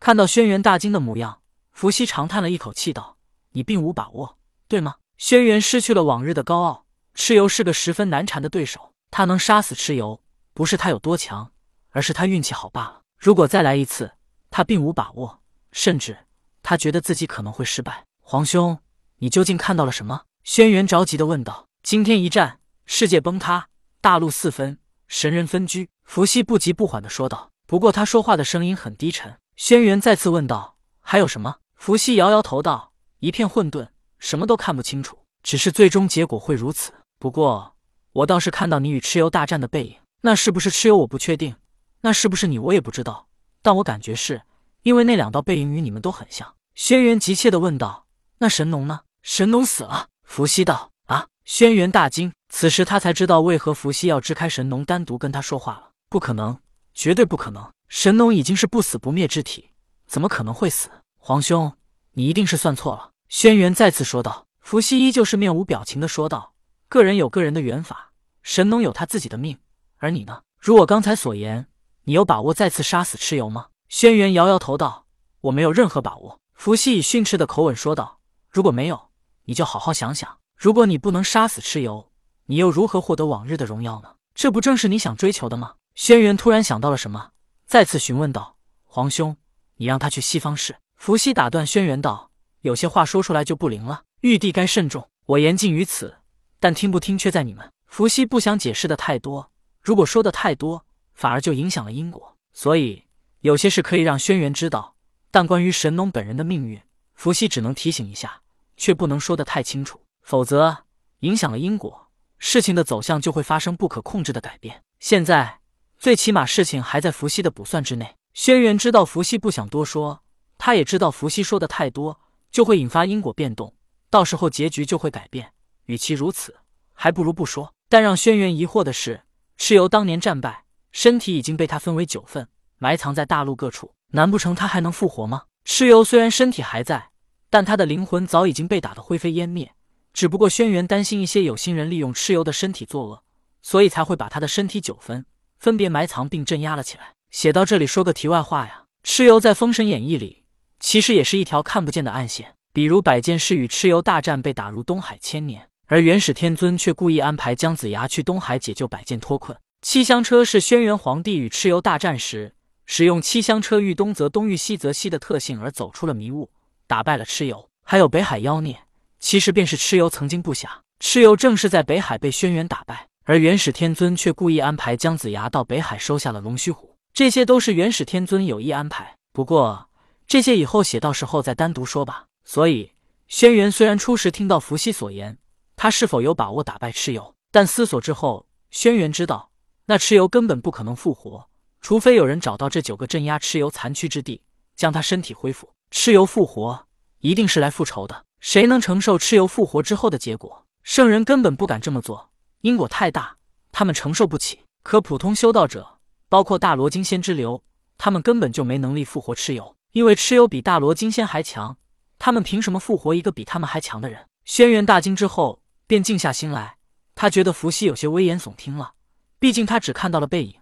看到轩辕大惊的模样，伏羲长叹了一口气道：“你并无把握，对吗？”轩辕失去了往日的高傲，蚩尤是个十分难缠的对手。他能杀死蚩尤，不是他有多强，而是他运气好罢了。如果再来一次，他并无把握，甚至他觉得自己可能会失败。皇兄，你究竟看到了什么？轩辕着急的问道。今天一战，世界崩塌，大陆四分，神人分居。伏羲不急不缓的说道。不过他说话的声音很低沉。轩辕再次问道：“还有什么？”伏羲摇摇头道：“一片混沌，什么都看不清楚。只是最终结果会如此。不过我倒是看到你与蚩尤大战的背影。那是不是蚩尤？我不确定。那是不是你？我也不知道。但我感觉是，因为那两道背影与你们都很像。”轩辕急切的问道：“那神农呢？神农死了。”伏羲道：“啊！”轩辕大惊，此时他才知道为何伏羲要支开神农，单独跟他说话了。不可能，绝对不可能！神农已经是不死不灭之体，怎么可能会死？皇兄，你一定是算错了。”轩辕再次说道。伏羲依旧是面无表情的说道：“个人有个人的缘法，神农有他自己的命，而你呢？如我刚才所言，你有把握再次杀死蚩尤吗？”轩辕摇摇头道：“我没有任何把握。”伏羲以训斥的口吻说道：“如果没有，你就好好想想。如果你不能杀死蚩尤，你又如何获得往日的荣耀呢？这不正是你想追求的吗？”轩辕突然想到了什么。再次询问道：“皇兄，你让他去西方市？”伏羲打断轩辕道：“有些话说出来就不灵了，玉帝该慎重。我言尽于此，但听不听却在你们。”伏羲不想解释的太多，如果说的太多，反而就影响了因果。所以有些事可以让轩辕知道，但关于神农本人的命运，伏羲只能提醒一下，却不能说的太清楚，否则影响了因果，事情的走向就会发生不可控制的改变。现在。最起码事情还在伏羲的卜算之内。轩辕知道伏羲不想多说，他也知道伏羲说的太多就会引发因果变动，到时候结局就会改变。与其如此，还不如不说。但让轩辕疑惑的是，蚩尤当年战败，身体已经被他分为九份，埋藏在大陆各处。难不成他还能复活吗？蚩尤虽然身体还在，但他的灵魂早已经被打得灰飞烟灭。只不过轩辕担心一些有心人利用蚩尤的身体作恶，所以才会把他的身体九分。分别埋藏并镇压了起来。写到这里，说个题外话呀，蚩尤在《封神演义》里其实也是一条看不见的暗线。比如百剑士与蚩尤大战，被打入东海千年，而元始天尊却故意安排姜子牙去东海解救百剑脱困。七香车是轩辕皇帝与蚩尤大战时使用七香车遇东则东遇西则西的特性而走出了迷雾，打败了蚩尤。还有北海妖孽，其实便是蚩尤曾经布下。蚩尤正是在北海被轩辕打败。而元始天尊却故意安排姜子牙到北海收下了龙须虎，这些都是元始天尊有意安排。不过这些以后写到时候再单独说吧。所以轩辕虽然初时听到伏羲所言，他是否有把握打败蚩尤，但思索之后，轩辕知道那蚩尤根本不可能复活，除非有人找到这九个镇压蚩尤残躯之地，将他身体恢复。蚩尤复活一定是来复仇的，谁能承受蚩尤复活之后的结果？圣人根本不敢这么做。因果太大，他们承受不起。可普通修道者，包括大罗金仙之流，他们根本就没能力复活蚩尤，因为蚩尤比大罗金仙还强。他们凭什么复活一个比他们还强的人？轩辕大惊之后，便静下心来。他觉得伏羲有些危言耸听了，毕竟他只看到了背影，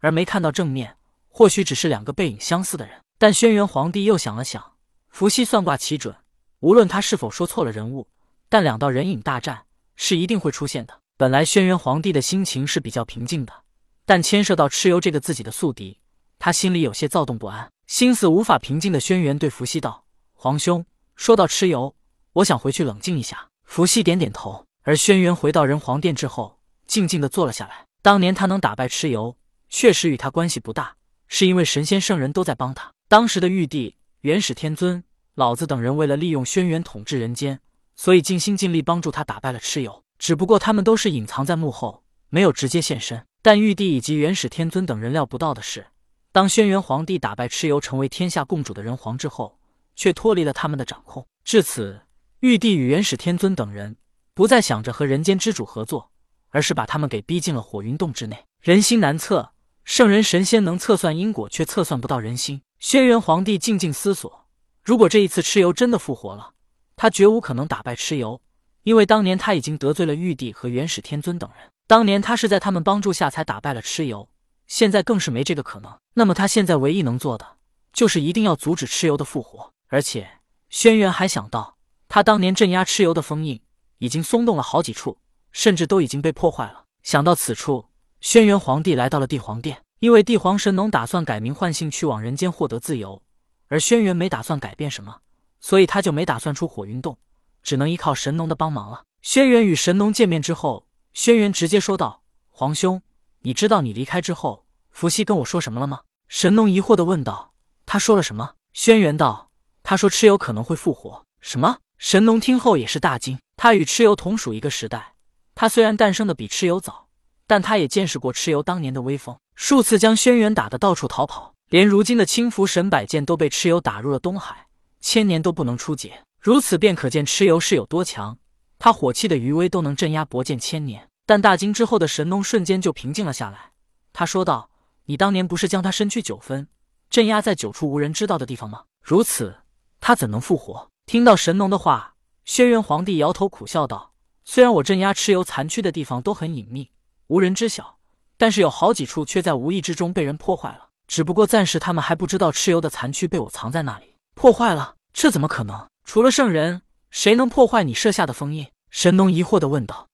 而没看到正面。或许只是两个背影相似的人。但轩辕皇帝又想了想，伏羲算卦奇准，无论他是否说错了人物，但两道人影大战是一定会出现的。本来轩辕皇帝的心情是比较平静的，但牵涉到蚩尤这个自己的宿敌，他心里有些躁动不安，心思无法平静的轩辕对伏羲道：“皇兄，说到蚩尤，我想回去冷静一下。”伏羲点点头。而轩辕回到人皇殿之后，静静的坐了下来。当年他能打败蚩尤，确实与他关系不大，是因为神仙圣人都在帮他。当时的玉帝、元始天尊、老子等人为了利用轩辕统治人间，所以尽心尽力帮助他打败了蚩尤。只不过他们都是隐藏在幕后，没有直接现身。但玉帝以及元始天尊等人料不到的是，当轩辕皇帝打败蚩尤，成为天下共主的人皇之后，却脱离了他们的掌控。至此，玉帝与元始天尊等人不再想着和人间之主合作，而是把他们给逼进了火云洞之内。人心难测，圣人神仙能测算因果，却测算不到人心。轩辕皇帝静静思索：如果这一次蚩尤真的复活了，他绝无可能打败蚩尤。因为当年他已经得罪了玉帝和元始天尊等人，当年他是在他们帮助下才打败了蚩尤，现在更是没这个可能。那么他现在唯一能做的，就是一定要阻止蚩尤的复活。而且，轩辕还想到，他当年镇压蚩尤的封印已经松动了好几处，甚至都已经被破坏了。想到此处，轩辕皇帝来到了帝皇殿，因为帝皇神农打算改名换姓去往人间获得自由，而轩辕没打算改变什么，所以他就没打算出火云洞，只能依靠神农的帮忙了。轩辕与神农见面之后，轩辕直接说道：“皇兄，你知道你离开之后，伏羲跟我说什么了吗？”神农疑惑的问道：“他说了什么？”轩辕道：“他说蚩尤可能会复活。”什么？神农听后也是大惊。他与蚩尤同属一个时代。他虽然诞生的比蚩尤早，但他也见识过蚩尤当年的威风，数次将轩辕打得到处逃跑，连如今的青符神百剑都被蚩尤打入了东海，千年都不能出解。如此便可见蚩尤是有多强，他火气的余威都能镇压薄剑千年。但大惊之后的神农瞬间就平静了下来，他说道：“你当年不是将他身躯九分，镇压在九处无人知道的地方吗？如此，他怎能复活？”听到神农的话，轩辕皇帝摇头苦笑道。虽然我镇压蚩尤残躯的地方都很隐秘，无人知晓，但是有好几处却在无意之中被人破坏了。只不过暂时他们还不知道蚩尤的残躯被我藏在那里。破坏了？这怎么可能？除了圣人，谁能破坏你设下的封印？神农疑惑的问道。